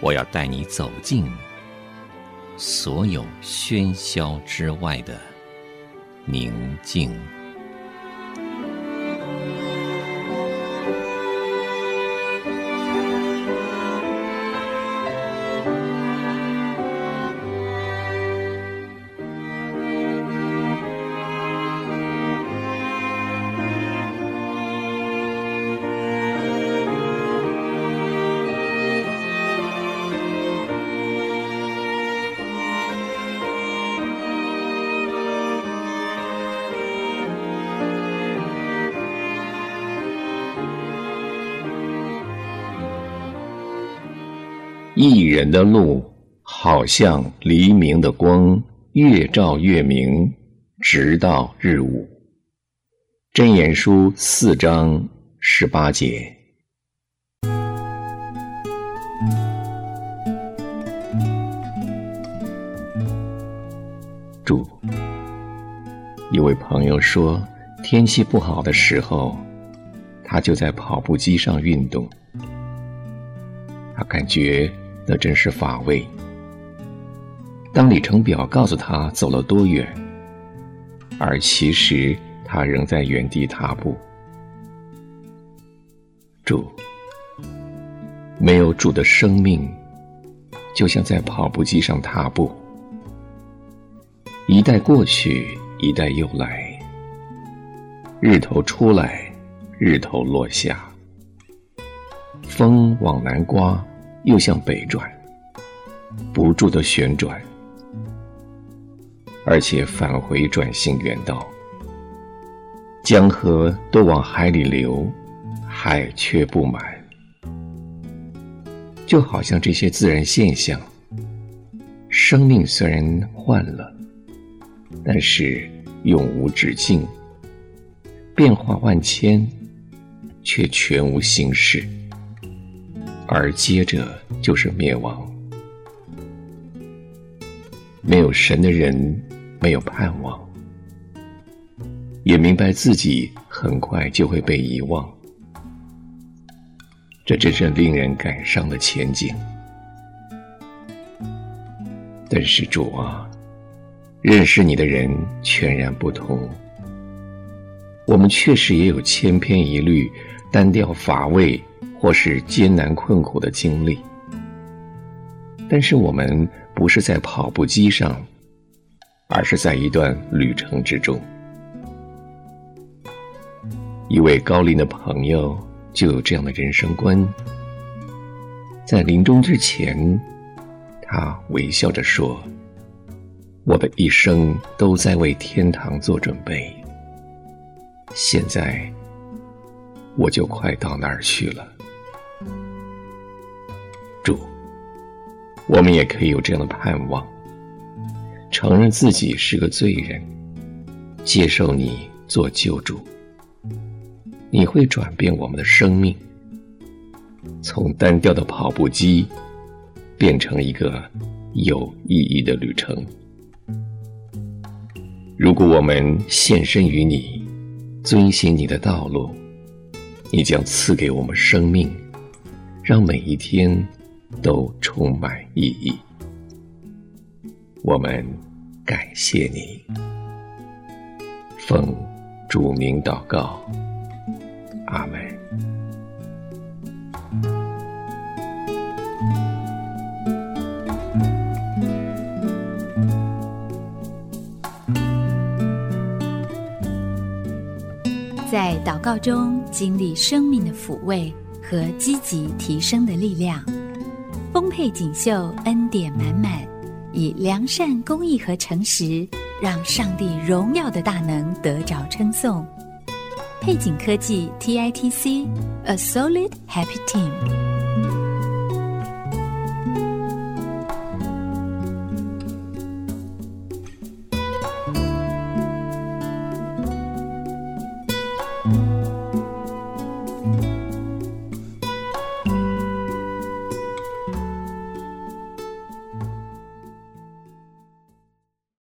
我要带你走进所有喧嚣之外的宁静。一人的路，好像黎明的光，越照越明，直到日午。箴言书四章十八节。注：一位朋友说，天气不好的时候，他就在跑步机上运动，他感觉。那真是乏味。当里程表告诉他走了多远，而其实他仍在原地踏步。主，没有主的生命，就像在跑步机上踏步，一代过去，一代又来，日头出来，日头落下，风往南刮。又向北转，不住的旋转，而且返回转性原道。江河都往海里流，海却不满。就好像这些自然现象，生命虽然换了，但是永无止境，变化万千，却全无形式。而接着就是灭亡。没有神的人，没有盼望，也明白自己很快就会被遗忘。这真是令人感伤的前景。但是主啊，认识你的人全然不同。我们确实也有千篇一律、单调乏味。或是艰难困苦的经历，但是我们不是在跑步机上，而是在一段旅程之中。一位高龄的朋友就有这样的人生观，在临终之前，他微笑着说：“我的一生都在为天堂做准备，现在我就快到那儿去了。”主，我们也可以有这样的盼望：承认自己是个罪人，接受你做救主。你会转变我们的生命，从单调的跑步机变成一个有意义的旅程。如果我们献身于你，遵循你的道路，你将赐给我们生命，让每一天。都充满意义。我们感谢你。奉主名祷告，阿门。在祷告中经历生命的抚慰和积极提升的力量，丰沛锦绣恩典满满，以良善、公益和诚实，让上帝荣耀的大能得着称颂。配景科技 TITC，A Solid Happy Team。